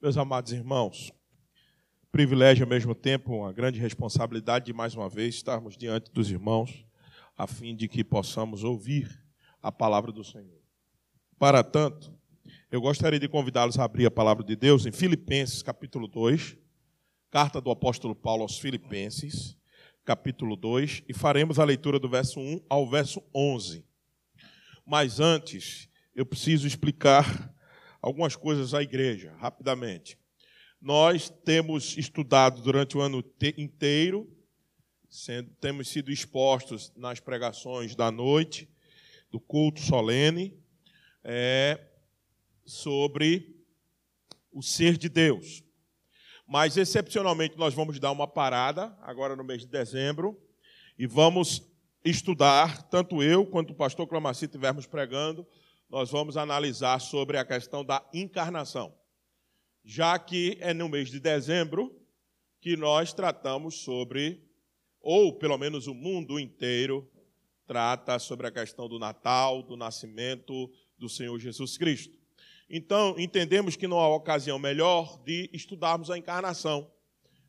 Meus amados irmãos, privilégio ao mesmo tempo, uma grande responsabilidade de mais uma vez estarmos diante dos irmãos, a fim de que possamos ouvir a palavra do Senhor. Para tanto, eu gostaria de convidá-los a abrir a palavra de Deus em Filipenses, capítulo 2, carta do apóstolo Paulo aos Filipenses, capítulo 2, e faremos a leitura do verso 1 ao verso 11. Mas antes, eu preciso explicar algumas coisas à igreja, rapidamente. Nós temos estudado durante o ano inteiro, sendo, temos sido expostos nas pregações da noite, do culto solene, é, sobre o ser de Deus. Mas, excepcionalmente, nós vamos dar uma parada, agora no mês de dezembro, e vamos estudar, tanto eu quanto o pastor Clamaci estivermos pregando, nós vamos analisar sobre a questão da encarnação, já que é no mês de dezembro que nós tratamos sobre, ou pelo menos o mundo inteiro trata sobre a questão do Natal, do nascimento do Senhor Jesus Cristo. Então, entendemos que não há ocasião melhor de estudarmos a encarnação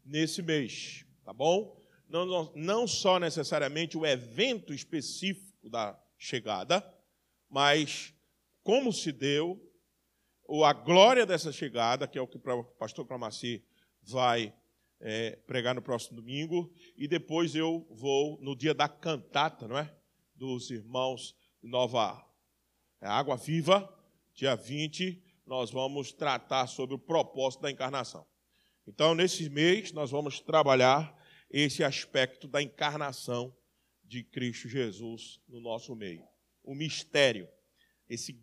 nesse mês, tá bom? Não, não só necessariamente o evento específico da chegada, mas como se deu, ou a glória dessa chegada, que é o que o pastor Clamaci vai é, pregar no próximo domingo, e depois eu vou no dia da cantata, não é? Dos irmãos Nova Água Viva, dia 20, nós vamos tratar sobre o propósito da encarnação. Então, nesse mês, nós vamos trabalhar esse aspecto da encarnação de Cristo Jesus no nosso meio. O mistério esse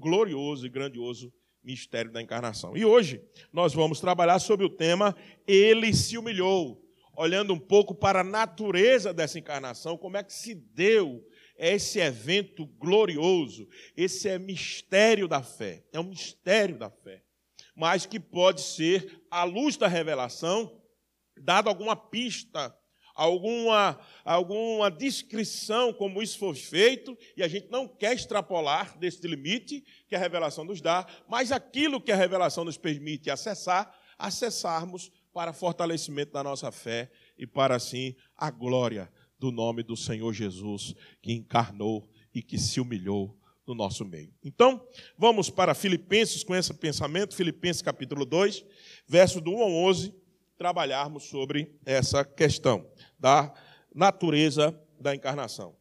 glorioso e grandioso mistério da encarnação. E hoje nós vamos trabalhar sobre o tema Ele se humilhou, olhando um pouco para a natureza dessa encarnação, como é que se deu esse evento glorioso, esse é mistério da fé, é um mistério da fé, mas que pode ser, à luz da revelação, dado alguma pista alguma, alguma descrição como isso foi feito, e a gente não quer extrapolar desse limite que a revelação nos dá, mas aquilo que a revelação nos permite acessar, acessarmos para fortalecimento da nossa fé e para assim a glória do nome do Senhor Jesus, que encarnou e que se humilhou no nosso meio. Então, vamos para Filipenses com esse pensamento, Filipenses capítulo 2, verso do 1 ao 11, trabalharmos sobre essa questão da natureza da encarnação.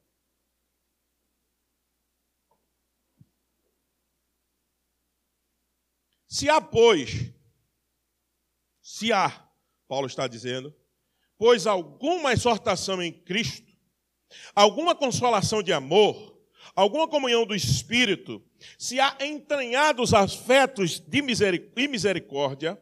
Se há, pois, se há, Paulo está dizendo, pois alguma exortação em Cristo, alguma consolação de amor, alguma comunhão do Espírito, se há entranhados afetos de misericórdia,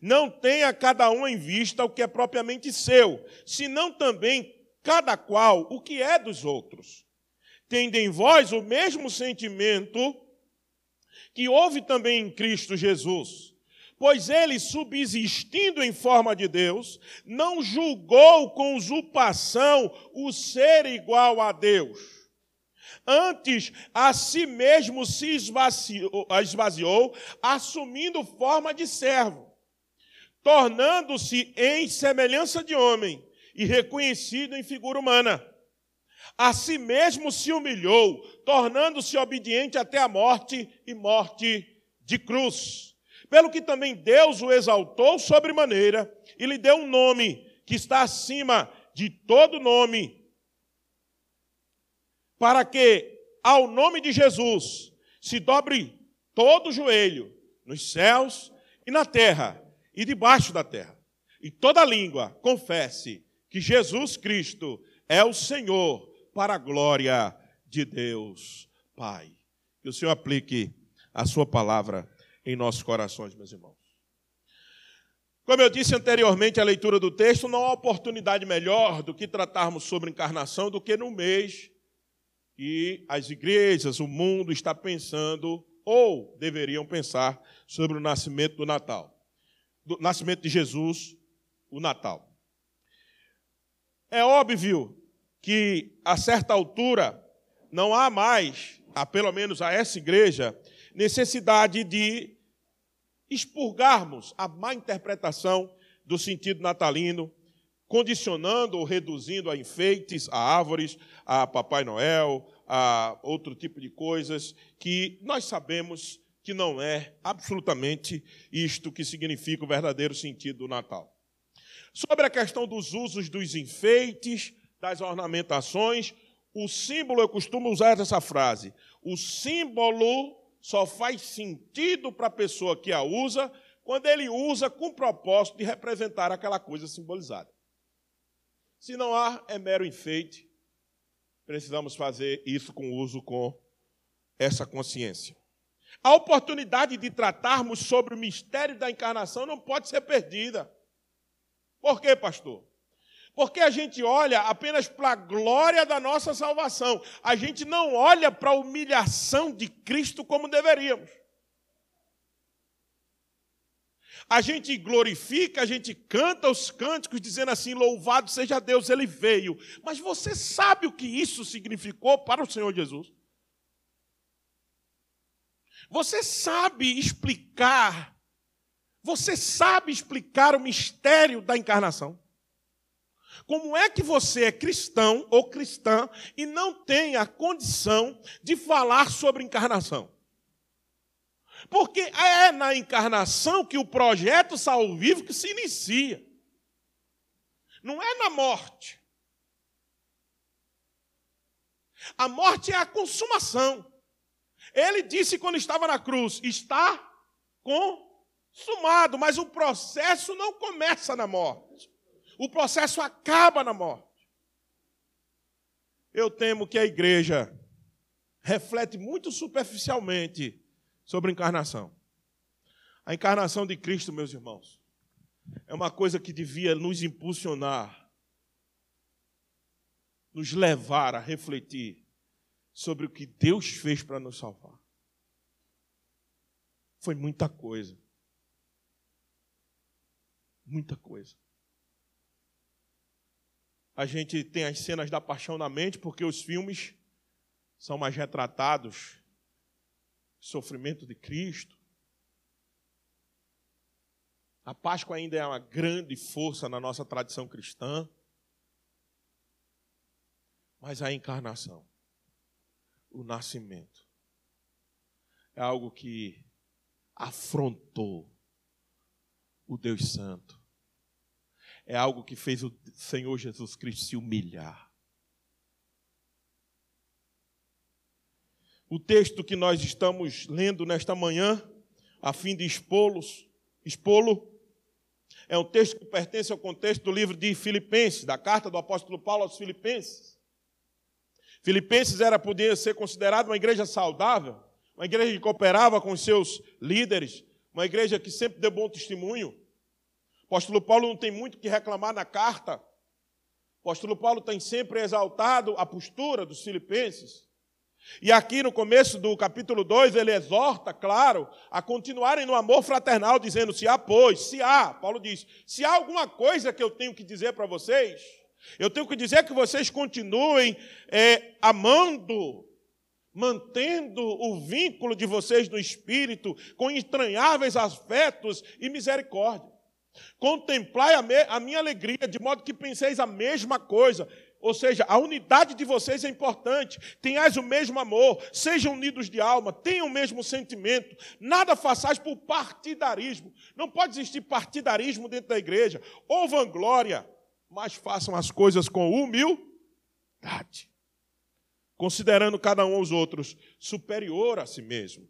Não tenha cada um em vista o que é propriamente seu, senão também cada qual o que é dos outros. Tende em vós o mesmo sentimento que houve também em Cristo Jesus. Pois ele, subsistindo em forma de Deus, não julgou com usurpação o ser igual a Deus. Antes, a si mesmo se esvaziou, esvaziou assumindo forma de servo, tornando-se em semelhança de homem e reconhecido em figura humana. A si mesmo se humilhou, tornando-se obediente até a morte e morte de cruz. Pelo que também Deus o exaltou sobremaneira e lhe deu um nome que está acima de todo nome, para que ao nome de Jesus se dobre todo o joelho nos céus e na terra e debaixo da terra, e toda língua confesse que Jesus Cristo é o Senhor para a glória de Deus Pai. Que o Senhor aplique a sua palavra em nossos corações, meus irmãos. Como eu disse anteriormente, a leitura do texto não há oportunidade melhor do que tratarmos sobre encarnação do que no mês que as igrejas, o mundo está pensando ou deveriam pensar sobre o nascimento do Natal. Do nascimento de Jesus, o Natal. É óbvio que a certa altura não há mais, a pelo menos a essa igreja, necessidade de expurgarmos a má interpretação do sentido natalino, condicionando ou reduzindo a enfeites, a árvores, a Papai Noel, a outro tipo de coisas que nós sabemos que não é absolutamente isto que significa o verdadeiro sentido do Natal. Sobre a questão dos usos dos enfeites, das ornamentações, o símbolo, eu costumo usar essa frase, o símbolo só faz sentido para a pessoa que a usa quando ele usa com o propósito de representar aquela coisa simbolizada. Se não há, é mero enfeite. Precisamos fazer isso com uso com essa consciência. A oportunidade de tratarmos sobre o mistério da encarnação não pode ser perdida. Por quê, pastor? Porque a gente olha apenas para a glória da nossa salvação. A gente não olha para a humilhação de Cristo como deveríamos. A gente glorifica, a gente canta os cânticos dizendo assim: Louvado seja Deus, ele veio. Mas você sabe o que isso significou para o Senhor Jesus? Você sabe explicar, você sabe explicar o mistério da encarnação? Como é que você é cristão ou cristã e não tem a condição de falar sobre encarnação? Porque é na encarnação que o projeto salvífico se inicia. Não é na morte. A morte é a consumação. Ele disse quando estava na cruz: está consumado, mas o processo não começa na morte. O processo acaba na morte. Eu temo que a igreja reflete muito superficialmente sobre a encarnação. A encarnação de Cristo, meus irmãos, é uma coisa que devia nos impulsionar, nos levar a refletir sobre o que Deus fez para nos salvar. Foi muita coisa. Muita coisa. A gente tem as cenas da paixão na mente, porque os filmes são mais retratados sofrimento de Cristo. A Páscoa ainda é uma grande força na nossa tradição cristã. Mas a encarnação, o nascimento, é algo que afrontou o Deus Santo é algo que fez o Senhor Jesus Cristo se humilhar. O texto que nós estamos lendo nesta manhã, a fim de expô-lo, é um texto que pertence ao contexto do livro de Filipenses, da carta do apóstolo Paulo aos Filipenses. Filipenses era podia ser considerado uma igreja saudável, uma igreja que cooperava com seus líderes, uma igreja que sempre deu bom testemunho. O apóstolo Paulo não tem muito que reclamar na carta. O apóstolo Paulo tem sempre exaltado a postura dos filipenses. E aqui no começo do capítulo 2, ele exorta, claro, a continuarem no amor fraternal, dizendo: se há, pois, se há, Paulo diz, se há alguma coisa que eu tenho que dizer para vocês, eu tenho que dizer que vocês continuem é, amando, mantendo o vínculo de vocês no espírito, com entranháveis afetos e misericórdia. Contemplai a, me, a minha alegria, de modo que penseis a mesma coisa. Ou seja, a unidade de vocês é importante. Tenhais o mesmo amor, sejam unidos de alma, tenham o mesmo sentimento. Nada façais por partidarismo. Não pode existir partidarismo dentro da igreja. Ou vanglória, mas façam as coisas com humildade. Considerando cada um aos outros superior a si mesmo.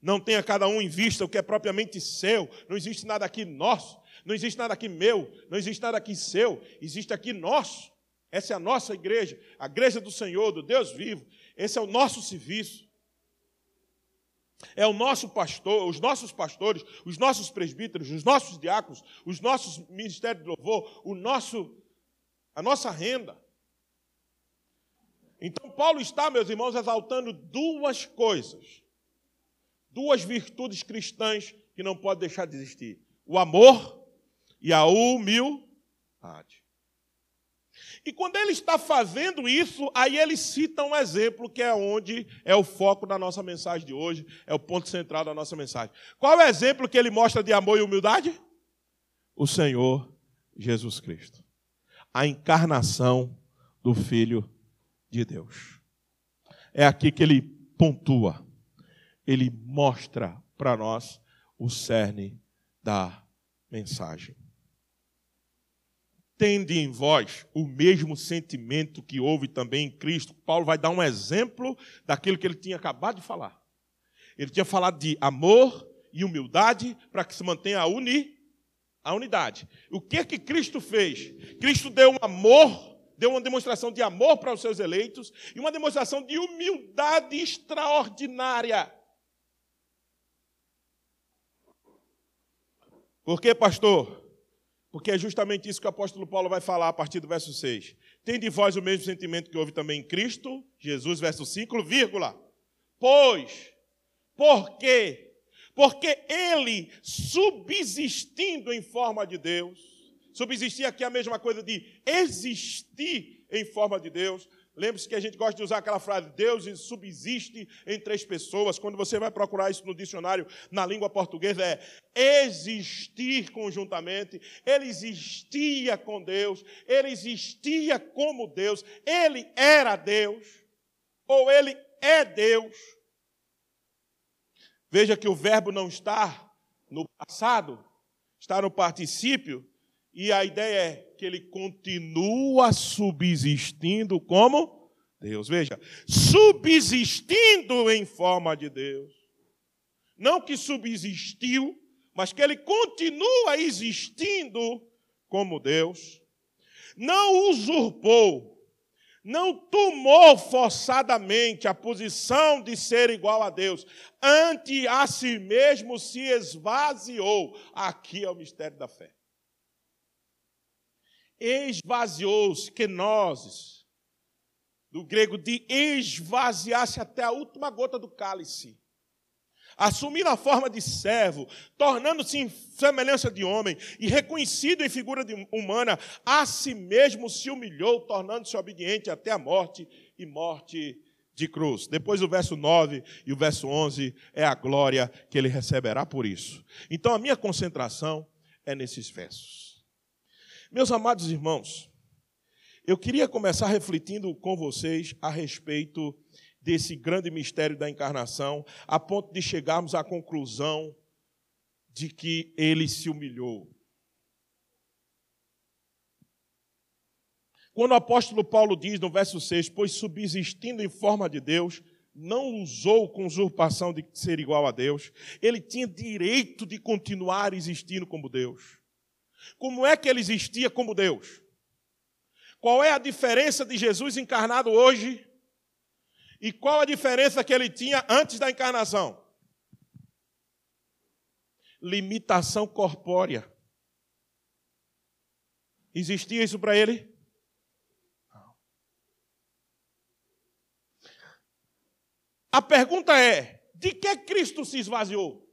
Não tenha cada um em vista o que é propriamente seu. Não existe nada aqui nosso. Não existe nada aqui meu, não existe nada aqui seu, existe aqui nosso. Essa é a nossa igreja, a igreja do Senhor, do Deus vivo. Esse é o nosso serviço. É o nosso pastor, os nossos pastores, os nossos presbíteros, os nossos diáconos, os nossos ministérios de louvor, o nosso, a nossa renda. Então, Paulo está, meus irmãos, exaltando duas coisas, duas virtudes cristãs que não pode deixar de existir: o amor e a humildade. E quando ele está fazendo isso, aí ele cita um exemplo que é onde é o foco da nossa mensagem de hoje, é o ponto central da nossa mensagem. Qual é o exemplo que ele mostra de amor e humildade? O Senhor Jesus Cristo. A encarnação do Filho de Deus. É aqui que ele pontua, ele mostra para nós o cerne da mensagem tende em vós o mesmo sentimento que houve também em Cristo. Paulo vai dar um exemplo daquilo que ele tinha acabado de falar. Ele tinha falado de amor e humildade para que se mantenha a, uni, a unidade. O que que Cristo fez? Cristo deu um amor, deu uma demonstração de amor para os seus eleitos e uma demonstração de humildade extraordinária. Por que, pastor? Porque é justamente isso que o apóstolo Paulo vai falar a partir do verso 6. Tem de vós o mesmo sentimento que houve também em Cristo, Jesus, verso 5, vírgula. Pois, por quê? Porque ele, subsistindo em forma de Deus, subsistir aqui é a mesma coisa de existir em forma de Deus, Lembre-se que a gente gosta de usar aquela frase: Deus subsiste em três pessoas. Quando você vai procurar isso no dicionário, na língua portuguesa, é existir conjuntamente. Ele existia com Deus, ele existia como Deus, ele era Deus, ou ele é Deus. Veja que o verbo não está no passado, está no particípio, e a ideia é que ele continua subsistindo como Deus. Veja, subsistindo em forma de Deus. Não que subsistiu, mas que ele continua existindo como Deus. Não usurpou, não tomou forçadamente a posição de ser igual a Deus, ante a si mesmo se esvaziou. Aqui é o mistério da fé esvaziou-se, nós, do grego de esvaziar-se até a última gota do cálice, assumindo a forma de servo, tornando-se em semelhança de homem e reconhecido em figura humana, a si mesmo se humilhou, tornando-se obediente até a morte e morte de cruz. Depois o verso 9 e o verso 11 é a glória que ele receberá por isso. Então a minha concentração é nesses versos. Meus amados irmãos, eu queria começar refletindo com vocês a respeito desse grande mistério da encarnação, a ponto de chegarmos à conclusão de que ele se humilhou. Quando o apóstolo Paulo diz no verso 6: Pois subsistindo em forma de Deus, não usou com usurpação de ser igual a Deus, ele tinha direito de continuar existindo como Deus. Como é que ele existia como Deus? Qual é a diferença de Jesus encarnado hoje? E qual a diferença que ele tinha antes da encarnação? Limitação corpórea. Existia isso para ele? Não. A pergunta é: de que Cristo se esvaziou?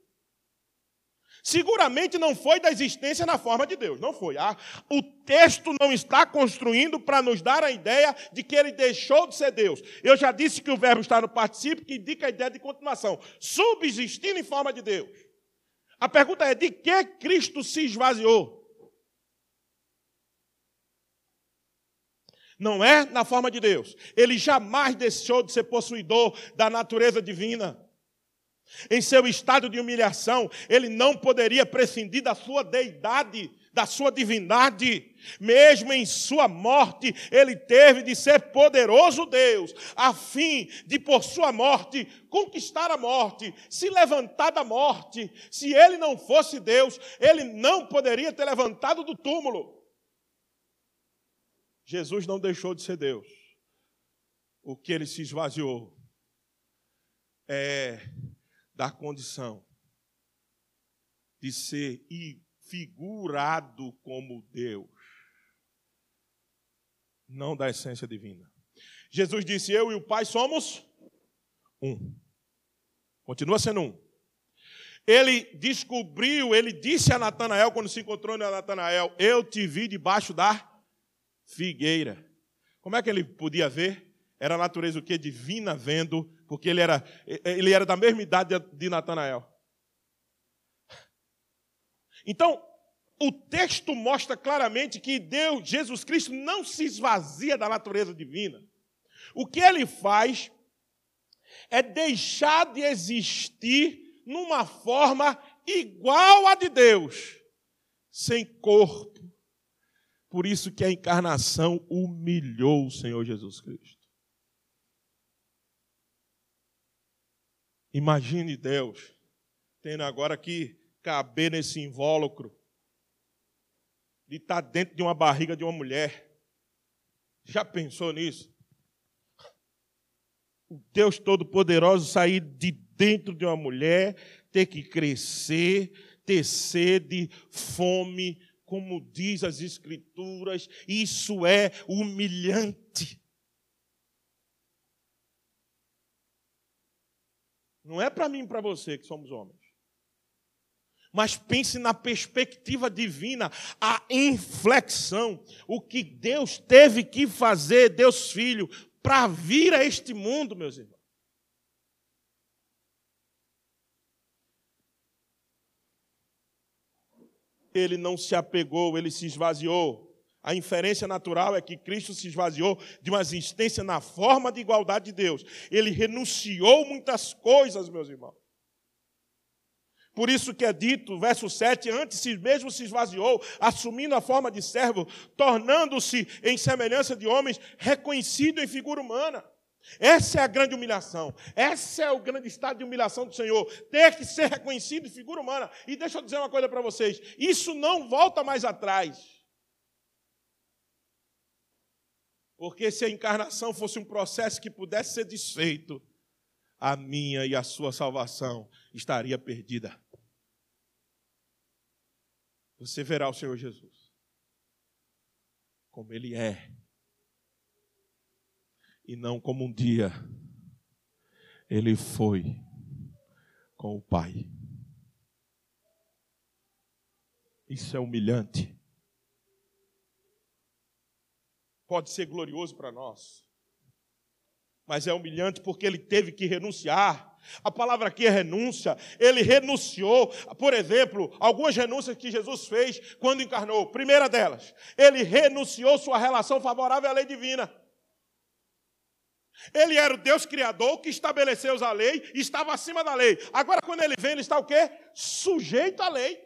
Seguramente não foi da existência na forma de Deus, não foi. Ah, o texto não está construindo para nos dar a ideia de que ele deixou de ser Deus. Eu já disse que o verbo está no particípio, que indica a ideia de continuação, subsistindo em forma de Deus. A pergunta é: de que Cristo se esvaziou? Não é na forma de Deus. Ele jamais deixou de ser possuidor da natureza divina. Em seu estado de humilhação, ele não poderia prescindir da sua deidade, da sua divindade. Mesmo em sua morte, ele teve de ser poderoso Deus, a fim de, por sua morte, conquistar a morte, se levantar da morte. Se ele não fosse Deus, ele não poderia ter levantado do túmulo. Jesus não deixou de ser Deus. O que ele se esvaziou é da condição de ser figurado como Deus, não da essência divina. Jesus disse: Eu e o Pai somos um. Continua sendo um. Ele descobriu, ele disse a Natanael, quando se encontrou com Natanael: Eu te vi debaixo da figueira. Como é que ele podia ver? Era a natureza o que? Divina vendo, porque ele era, ele era da mesma idade de Natanael. Então, o texto mostra claramente que Deus, Jesus Cristo, não se esvazia da natureza divina. O que ele faz é deixar de existir numa forma igual à de Deus, sem corpo. Por isso que a encarnação humilhou o Senhor Jesus Cristo. Imagine Deus tendo agora que caber nesse invólucro de estar dentro de uma barriga de uma mulher. Já pensou nisso? O Deus Todo-Poderoso sair de dentro de uma mulher, ter que crescer, ter sede, fome, como diz as Escrituras, isso é humilhante. Não é para mim e para você que somos homens mas pense na perspectiva divina, a inflexão, o que Deus teve que fazer, Deus Filho, para vir a este mundo, meus irmãos. Ele não se apegou, ele se esvaziou. A inferência natural é que Cristo se esvaziou de uma existência na forma de igualdade de Deus. Ele renunciou muitas coisas, meus irmãos. Por isso que é dito, verso 7, antes mesmo se esvaziou, assumindo a forma de servo, tornando-se em semelhança de homens, reconhecido em figura humana. Essa é a grande humilhação. Esse é o grande estado de humilhação do Senhor. Ter que ser reconhecido em figura humana. E deixa eu dizer uma coisa para vocês: isso não volta mais atrás. Porque se a encarnação fosse um processo que pudesse ser desfeito, a minha e a sua salvação estaria perdida você verá o Senhor Jesus como Ele é, e não como um dia Ele foi com o Pai. Isso é humilhante. Pode ser glorioso para nós, mas é humilhante porque ele teve que renunciar a palavra aqui é renúncia. Ele renunciou, por exemplo, algumas renúncias que Jesus fez quando encarnou. Primeira delas, ele renunciou sua relação favorável à lei divina. Ele era o Deus criador que estabeleceu a lei, estava acima da lei. Agora, quando ele vem, ele está o quê? Sujeito à lei.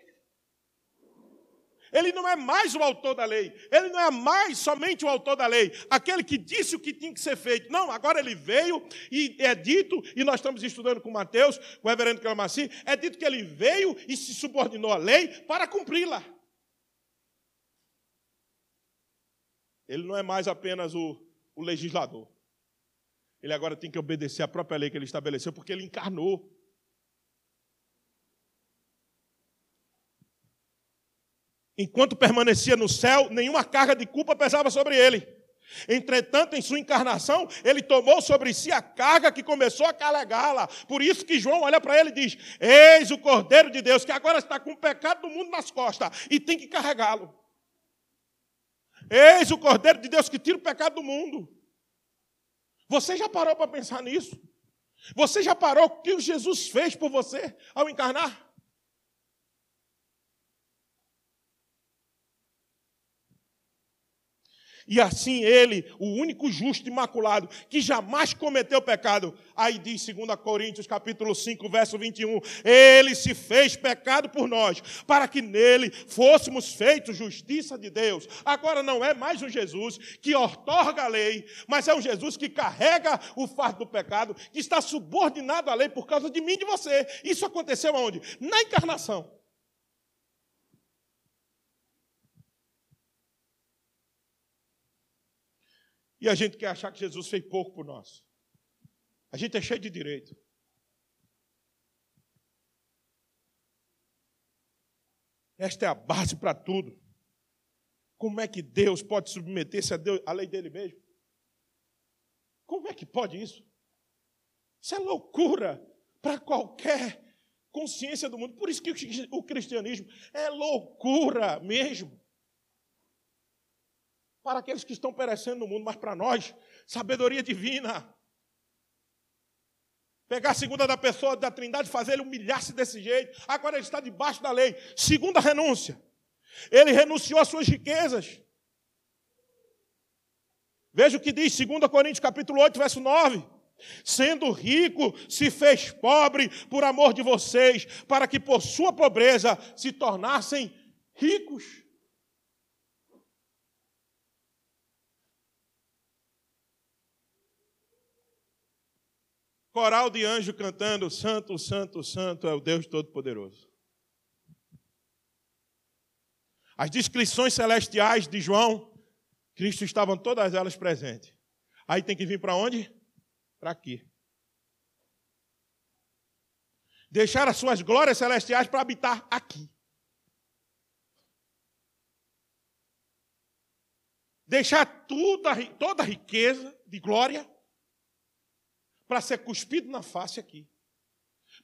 Ele não é mais o autor da lei. Ele não é mais somente o autor da lei. Aquele que disse o que tinha que ser feito. Não, agora ele veio e é dito, e nós estamos estudando com Mateus, com o reverendo Calamaci, é dito que ele veio e se subordinou à lei para cumpri-la. Ele não é mais apenas o, o legislador. Ele agora tem que obedecer à própria lei que ele estabeleceu, porque ele encarnou. Enquanto permanecia no céu, nenhuma carga de culpa pesava sobre ele. Entretanto, em sua encarnação, ele tomou sobre si a carga que começou a carregá-la. Por isso que João olha para ele e diz: Eis o Cordeiro de Deus, que agora está com o pecado do mundo nas costas e tem que carregá-lo. Eis o Cordeiro de Deus que tira o pecado do mundo. Você já parou para pensar nisso? Você já parou o que Jesus fez por você ao encarnar? E assim ele, o único justo imaculado, que jamais cometeu pecado. Aí diz 2 Coríntios capítulo 5, verso 21, ele se fez pecado por nós, para que nele fôssemos feitos justiça de Deus. Agora não é mais um Jesus que otorga a lei, mas é um Jesus que carrega o fardo do pecado, que está subordinado à lei por causa de mim e de você. Isso aconteceu aonde? Na encarnação. E a gente quer achar que Jesus fez pouco por nós. A gente é cheio de direito. Esta é a base para tudo. Como é que Deus pode submeter-se a, à lei dele mesmo? Como é que pode isso? Isso é loucura para qualquer consciência do mundo. Por isso que o cristianismo é loucura mesmo. Para aqueles que estão perecendo no mundo, mas para nós, sabedoria divina. Pegar a segunda da pessoa da Trindade, fazer ele humilhar-se desse jeito. Agora ele está debaixo da lei. Segunda renúncia. Ele renunciou às suas riquezas. Veja o que diz 2 Coríntios capítulo 8, verso 9. Sendo rico, se fez pobre por amor de vocês, para que por sua pobreza se tornassem ricos. Coral de anjo cantando: Santo, Santo, Santo é o Deus Todo-Poderoso. As descrições celestiais de João, Cristo estavam todas elas presentes. Aí tem que vir para onde? Para aqui. Deixar as suas glórias celestiais para habitar aqui. Deixar tudo, toda a riqueza de glória para ser cuspido na face aqui,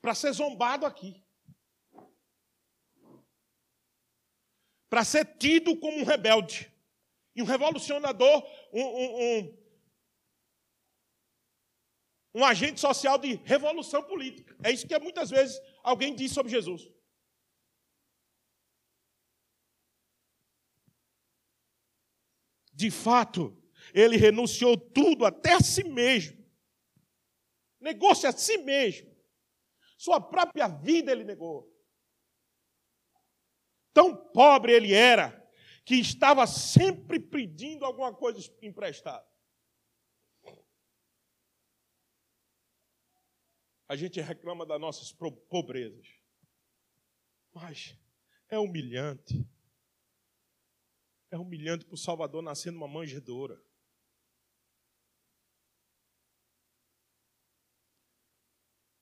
para ser zombado aqui, para ser tido como um rebelde e um revolucionador, um, um, um, um agente social de revolução política. É isso que muitas vezes alguém diz sobre Jesus. De fato, ele renunciou tudo, até a si mesmo, Negou-se a si mesmo. Sua própria vida ele negou. Tão pobre ele era, que estava sempre pedindo alguma coisa emprestada. A gente reclama das nossas pobrezas. Mas é humilhante. É humilhante para o Salvador nascer numa manjedoura.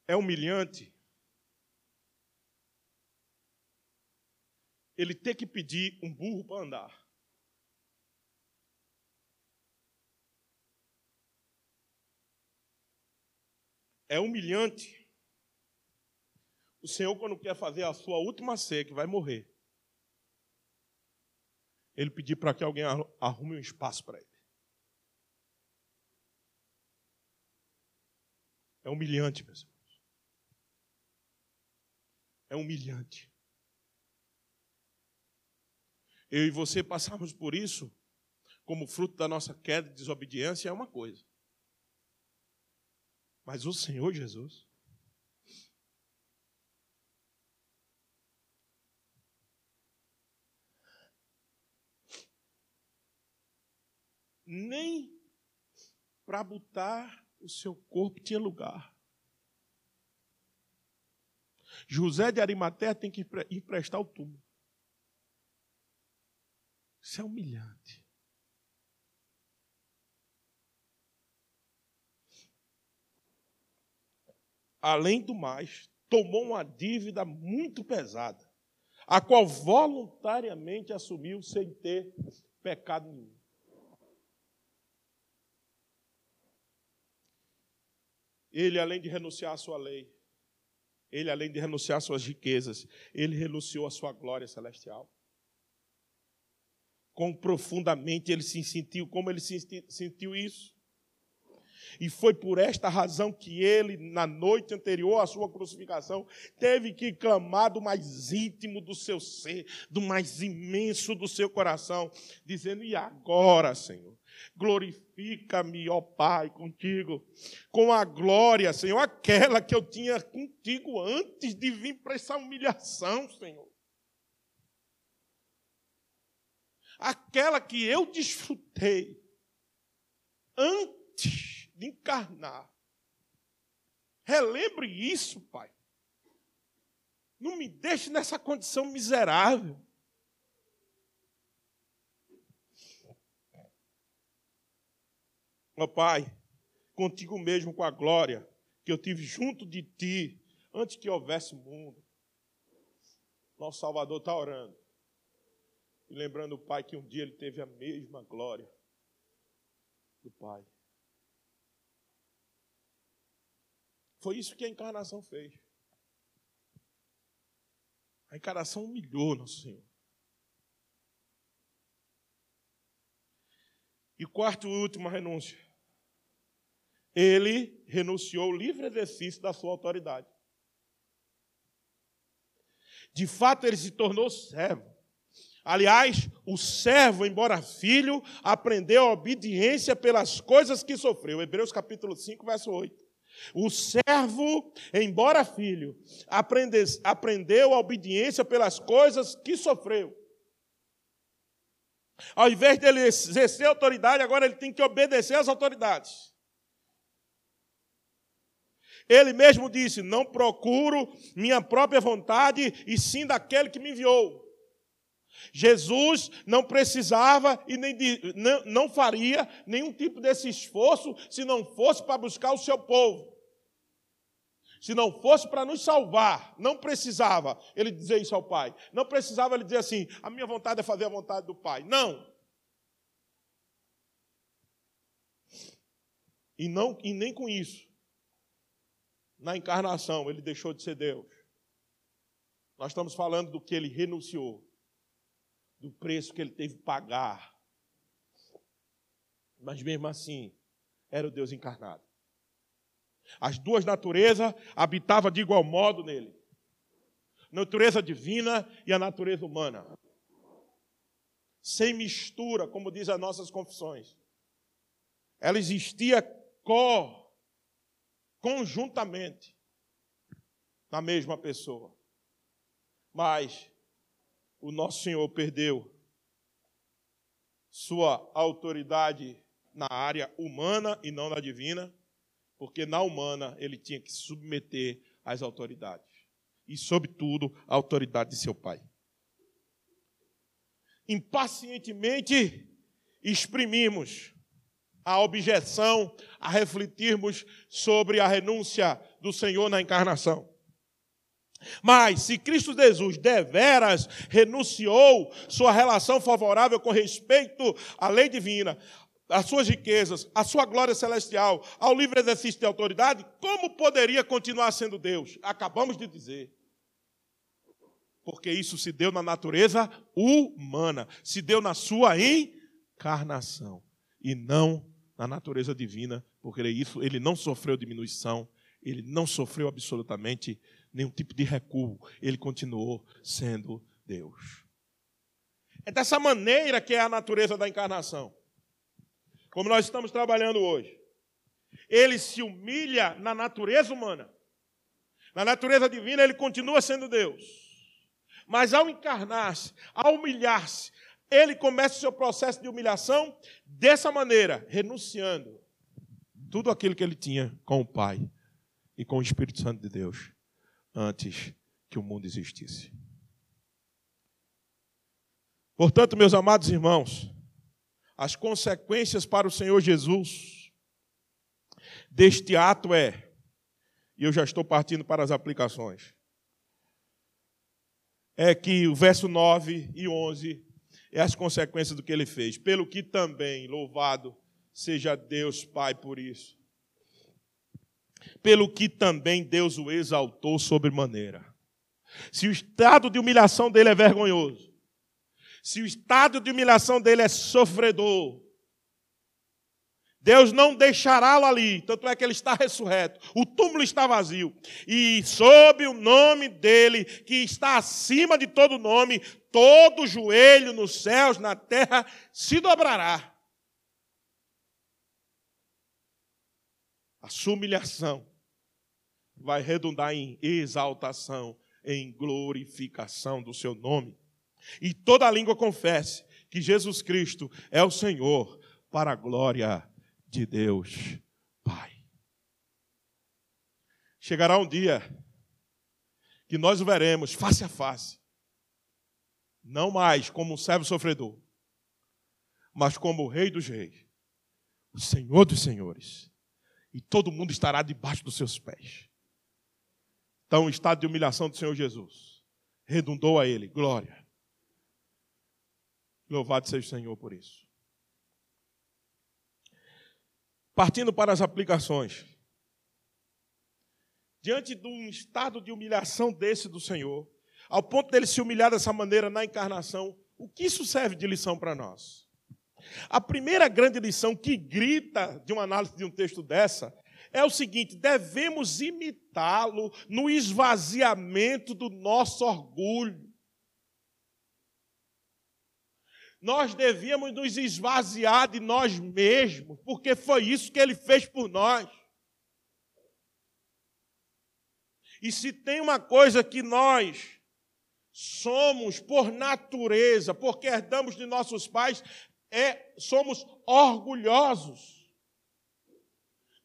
É humilhante ele ter que pedir um burro para andar. É humilhante o Senhor, quando quer fazer a sua última ceia, que vai morrer, ele pedir para que alguém arrume um espaço para ele. É humilhante, pessoal é humilhante. Eu e você passarmos por isso, como fruto da nossa queda e desobediência, é uma coisa. Mas o Senhor Jesus, nem para botar o seu corpo tinha lugar. José de Arimateia tem que ir prestar o túmulo. Isso é humilhante. Além do mais, tomou uma dívida muito pesada, a qual voluntariamente assumiu sem ter pecado nenhum. Ele, além de renunciar à sua lei, ele, além de renunciar às suas riquezas, ele renunciou à sua glória celestial. Como profundamente ele se sentiu, como ele se sentiu isso. E foi por esta razão que ele, na noite anterior à sua crucificação, teve que clamar do mais íntimo do seu ser, do mais imenso do seu coração, dizendo: E agora, Senhor? Glorifica-me, ó Pai, contigo, com a glória, Senhor, aquela que eu tinha contigo antes de vir para essa humilhação, Senhor. Aquela que eu desfrutei antes de encarnar. Relembre isso, Pai. Não me deixe nessa condição miserável. Ó Pai, contigo mesmo com a glória que eu tive junto de ti antes que houvesse mundo. Nosso Salvador está orando. e lembrando o Pai que um dia ele teve a mesma glória do Pai. Foi isso que a encarnação fez. A encarnação humilhou nosso Senhor. E quarto e última renúncia. Ele renunciou ao livre exercício da sua autoridade. De fato, ele se tornou servo. Aliás, o servo, embora filho, aprendeu a obediência pelas coisas que sofreu. Hebreus capítulo 5, verso 8. O servo, embora filho, aprende, aprendeu a obediência pelas coisas que sofreu. Ao invés de ele exercer autoridade, agora ele tem que obedecer às autoridades. Ele mesmo disse: Não procuro minha própria vontade, e sim daquele que me enviou. Jesus não precisava e nem não, não faria nenhum tipo desse esforço se não fosse para buscar o seu povo. Se não fosse para nos salvar, não precisava ele dizer isso ao Pai. Não precisava ele dizer assim: a minha vontade é fazer a vontade do Pai. Não. E, não, e nem com isso na encarnação, ele deixou de ser Deus. Nós estamos falando do que ele renunciou, do preço que ele teve que pagar. Mas mesmo assim, era o Deus encarnado. As duas naturezas habitavam de igual modo nele. Natureza divina e a natureza humana. Sem mistura, como diz as nossas confissões. Ela existia co conjuntamente na mesma pessoa. Mas o nosso Senhor perdeu sua autoridade na área humana e não na divina, porque na humana ele tinha que submeter às autoridades e, sobretudo, à autoridade de seu pai. Impacientemente exprimimos a objeção a refletirmos sobre a renúncia do Senhor na encarnação. Mas se Cristo Jesus deveras renunciou sua relação favorável com respeito à lei divina, às suas riquezas, à sua glória celestial, ao livre exercício de autoridade, como poderia continuar sendo Deus? Acabamos de dizer. Porque isso se deu na natureza humana, se deu na sua encarnação e não na natureza divina, porque isso ele não sofreu diminuição, ele não sofreu absolutamente nenhum tipo de recuo, ele continuou sendo Deus. É dessa maneira que é a natureza da encarnação. Como nós estamos trabalhando hoje. Ele se humilha na natureza humana. Na natureza divina, ele continua sendo Deus. Mas ao encarnar-se, ao humilhar-se, ele começa o seu processo de humilhação dessa maneira, renunciando tudo aquilo que ele tinha com o Pai e com o Espírito Santo de Deus antes que o mundo existisse. Portanto, meus amados irmãos, as consequências para o Senhor Jesus deste ato é, e eu já estou partindo para as aplicações, é que o verso 9 e 11 é as consequências do que ele fez. Pelo que também, louvado seja Deus Pai por isso. Pelo que também Deus o exaltou sobremaneira. Se o estado de humilhação dele é vergonhoso, se o estado de humilhação dele é sofredor, Deus não deixará-lo ali, tanto é que ele está ressurreto, o túmulo está vazio, e sob o nome dele, que está acima de todo nome, todo joelho nos céus, na terra, se dobrará. A sua humilhação vai redundar em exaltação, em glorificação do seu nome. E toda língua confesse que Jesus Cristo é o Senhor, para a glória de Deus Pai. Chegará um dia que nós o veremos face a face, não mais como um servo sofredor, mas como o Rei dos Reis, o Senhor dos Senhores, e todo mundo estará debaixo dos seus pés. Então, o estado de humilhação do Senhor Jesus redundou a ele glória. Louvado seja o Senhor por isso. Partindo para as aplicações. Diante de um estado de humilhação desse do Senhor, ao ponto dele se humilhar dessa maneira na encarnação, o que isso serve de lição para nós? A primeira grande lição que grita de uma análise de um texto dessa é o seguinte: devemos imitá-lo no esvaziamento do nosso orgulho. Nós devíamos nos esvaziar de nós mesmos, porque foi isso que ele fez por nós. E se tem uma coisa que nós somos por natureza, porque herdamos de nossos pais, é somos orgulhosos.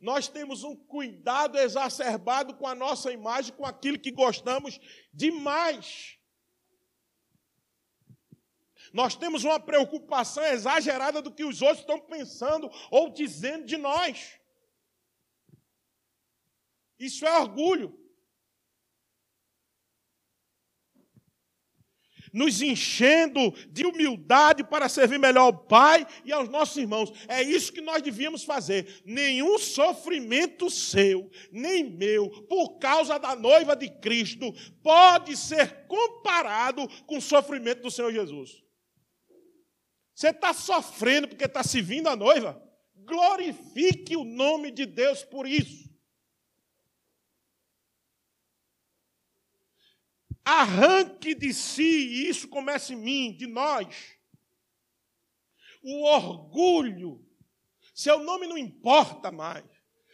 Nós temos um cuidado exacerbado com a nossa imagem, com aquilo que gostamos demais. Nós temos uma preocupação exagerada do que os outros estão pensando ou dizendo de nós. Isso é orgulho. nos enchendo de humildade para servir melhor ao Pai e aos nossos irmãos. É isso que nós devíamos fazer. Nenhum sofrimento seu, nem meu, por causa da noiva de Cristo, pode ser comparado com o sofrimento do Senhor Jesus. Você está sofrendo porque está se vindo a noiva? Glorifique o nome de Deus por isso. Arranque de si, e isso começa em mim, de nós. O orgulho. Seu nome não importa mais.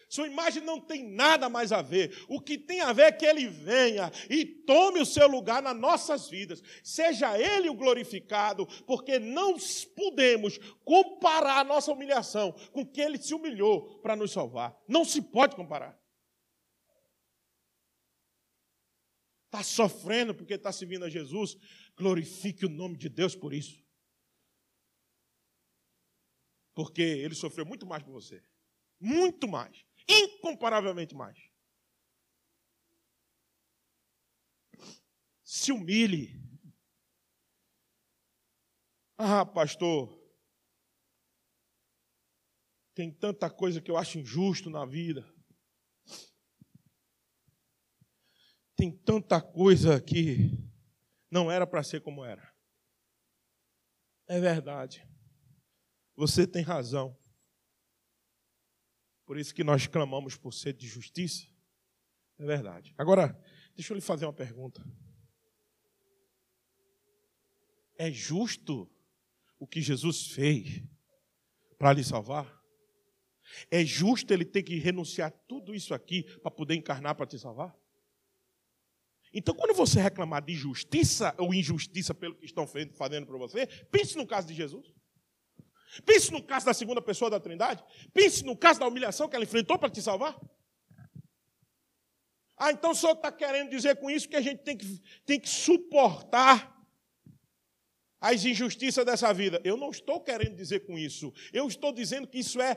Sua imagem não tem nada mais a ver. O que tem a ver é que ele venha e tome o seu lugar nas nossas vidas. Seja ele o glorificado, porque não podemos comparar a nossa humilhação com que ele se humilhou para nos salvar. Não se pode comparar. está sofrendo porque está servindo a Jesus, glorifique o nome de Deus por isso. Porque ele sofreu muito mais por você. Muito mais. Incomparavelmente mais. Se humilhe. Ah, pastor. Tem tanta coisa que eu acho injusto na vida. tem tanta coisa que não era para ser como era. É verdade. Você tem razão. Por isso que nós clamamos por ser de justiça. É verdade. Agora, deixa eu lhe fazer uma pergunta. É justo o que Jesus fez para lhe salvar? É justo ele ter que renunciar tudo isso aqui para poder encarnar para te salvar? Então, quando você reclamar de justiça ou injustiça pelo que estão fazendo para você, pense no caso de Jesus. Pense no caso da segunda pessoa da Trindade. Pense no caso da humilhação que ela enfrentou para te salvar. Ah, então o senhor está querendo dizer com isso que a gente tem que, tem que suportar as injustiças dessa vida. Eu não estou querendo dizer com isso. Eu estou dizendo que isso é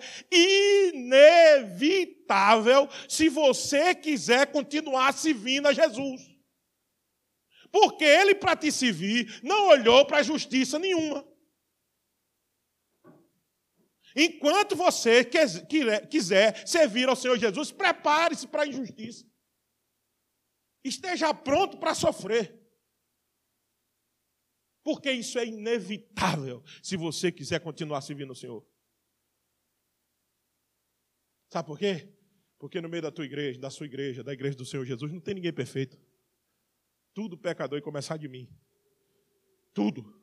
inevitável se você quiser continuar servindo a Jesus. Porque ele, para te servir, não olhou para justiça nenhuma. Enquanto você quiser servir ao Senhor Jesus, prepare-se para a injustiça. Esteja pronto para sofrer. Porque isso é inevitável se você quiser continuar servindo o Senhor. Sabe por quê? Porque no meio da tua igreja, da sua igreja, da igreja do Senhor Jesus, não tem ninguém perfeito tudo pecador e começar de mim. Tudo.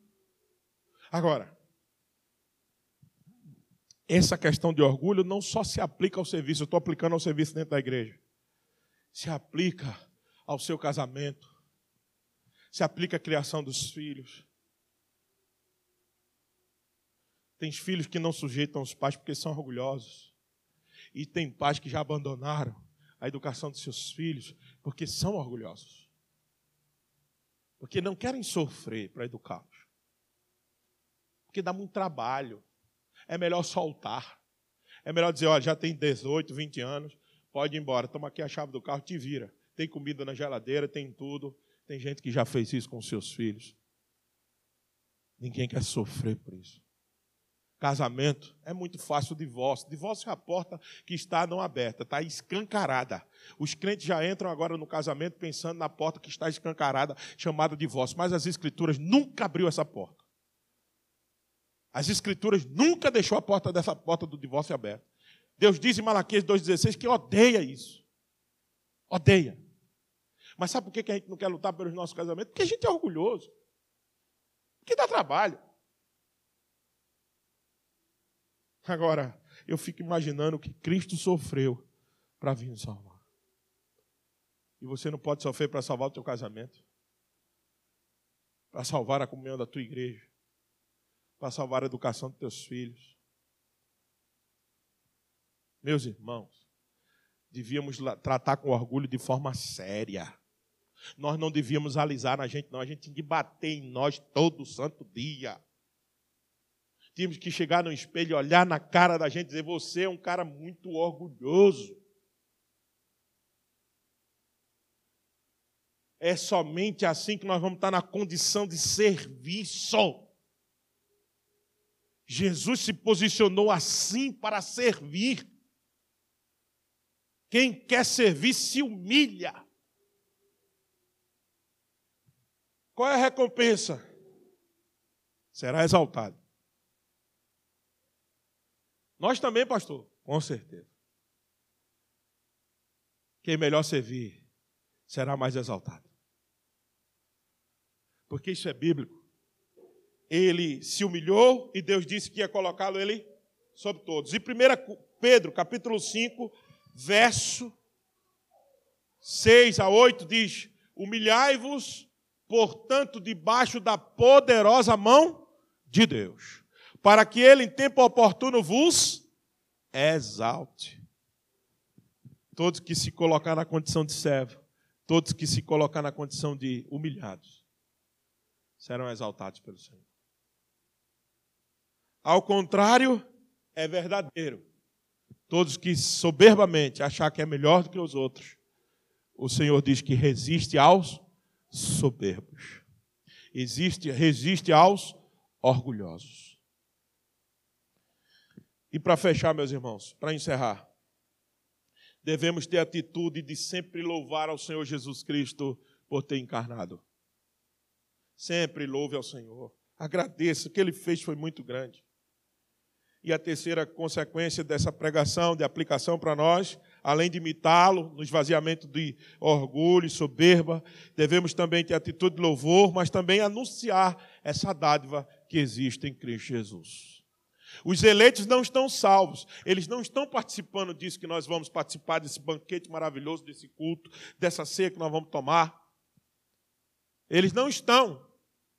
Agora, essa questão de orgulho não só se aplica ao serviço, eu estou aplicando ao serviço dentro da igreja. Se aplica ao seu casamento. Se aplica à criação dos filhos. Tem filhos que não sujeitam os pais porque são orgulhosos. E tem pais que já abandonaram a educação dos seus filhos porque são orgulhosos porque não querem sofrer para educá-los. Porque dá muito trabalho. É melhor soltar. É melhor dizer, olha, já tem 18, 20 anos, pode ir embora, toma aqui a chave do carro, te vira. Tem comida na geladeira, tem tudo. Tem gente que já fez isso com seus filhos. Ninguém quer sofrer por isso. Casamento é muito fácil o divórcio. Divórcio é a porta que está não aberta, está escancarada. Os crentes já entram agora no casamento pensando na porta que está escancarada, chamada divórcio. Mas as escrituras nunca abriu essa porta. As escrituras nunca deixou a porta dessa porta do divórcio aberta. Deus diz em Malaquias 2,16 que odeia isso. Odeia. Mas sabe por que a gente não quer lutar pelos nossos casamentos? Porque a gente é orgulhoso. Porque dá trabalho. Agora, eu fico imaginando o que Cristo sofreu para vir nos salvar. E você não pode sofrer para salvar o teu casamento, para salvar a comunhão da tua igreja, para salvar a educação dos teus filhos. Meus irmãos, devíamos tratar com orgulho de forma séria. Nós não devíamos alisar na gente, não. A gente tinha que bater em nós todo santo dia. Tínhamos que chegar no espelho, olhar na cara da gente e dizer: Você é um cara muito orgulhoso. É somente assim que nós vamos estar na condição de serviço. Jesus se posicionou assim para servir. Quem quer servir se humilha. Qual é a recompensa? Será exaltado. Nós também, pastor? Com certeza. Quem melhor servir será mais exaltado. Porque isso é bíblico. Ele se humilhou e Deus disse que ia colocá-lo ele sobre todos. E 1 Pedro, capítulo 5, verso 6 a 8 diz: Humilhai-vos, portanto, debaixo da poderosa mão de Deus para que ele em tempo oportuno vos exalte. Todos que se colocar na condição de servo, todos que se colocar na condição de humilhados, serão exaltados pelo Senhor. Ao contrário, é verdadeiro. Todos que soberbamente achar que é melhor do que os outros, o Senhor diz que resiste aos soberbos. Existe, resiste aos orgulhosos. E para fechar, meus irmãos, para encerrar, devemos ter a atitude de sempre louvar ao Senhor Jesus Cristo por ter encarnado. Sempre louve ao Senhor. Agradeça, o que ele fez foi muito grande. E a terceira consequência dessa pregação, de aplicação para nós, além de imitá-lo no esvaziamento de orgulho e soberba, devemos também ter atitude de louvor, mas também anunciar essa dádiva que existe em Cristo Jesus. Os eleitos não estão salvos, eles não estão participando disso que nós vamos participar, desse banquete maravilhoso, desse culto, dessa ceia que nós vamos tomar. Eles não estão.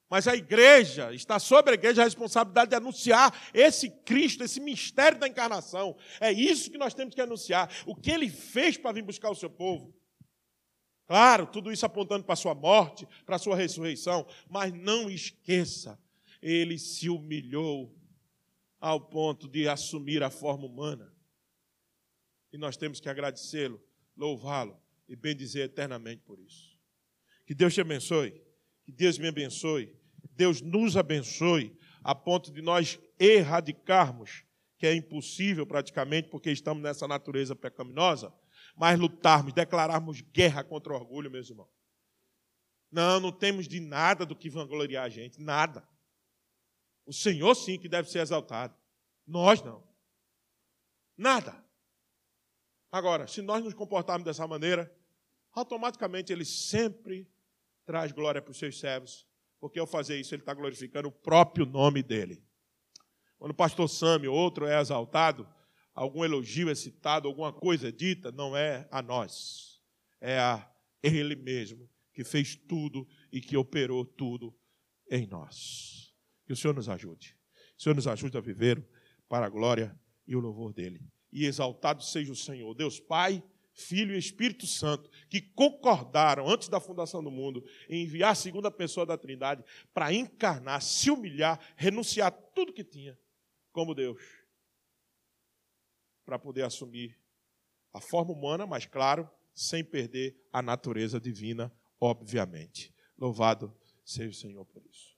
Mas a igreja, está sobre a igreja a responsabilidade de anunciar esse Cristo, esse mistério da encarnação. É isso que nós temos que anunciar. O que ele fez para vir buscar o seu povo. Claro, tudo isso apontando para a sua morte, para a sua ressurreição. Mas não esqueça, ele se humilhou ao ponto de assumir a forma humana. E nós temos que agradecê-lo, louvá-lo e bendizer eternamente por isso. Que Deus te abençoe, que Deus me abençoe, Deus nos abençoe, a ponto de nós erradicarmos, que é impossível praticamente, porque estamos nessa natureza pecaminosa, mas lutarmos, declararmos guerra contra o orgulho, meus irmãos. Não, não temos de nada do que vangloriar a gente, nada. O Senhor sim que deve ser exaltado. Nós não. Nada. Agora, se nós nos comportarmos dessa maneira, automaticamente ele sempre traz glória para os seus servos, porque ao fazer isso ele está glorificando o próprio nome dele. Quando o pastor Sami ou outro é exaltado, algum elogio é citado, alguma coisa é dita, não é a nós, é a ele mesmo que fez tudo e que operou tudo em nós. Que o Senhor nos ajude. O Senhor nos ajude a viver para a glória e o louvor dele. E exaltado seja o Senhor, Deus Pai, Filho e Espírito Santo, que concordaram antes da fundação do mundo em enviar a segunda pessoa da Trindade para encarnar, se humilhar, renunciar tudo que tinha como Deus, para poder assumir a forma humana, mas claro, sem perder a natureza divina, obviamente. Louvado seja o Senhor por isso.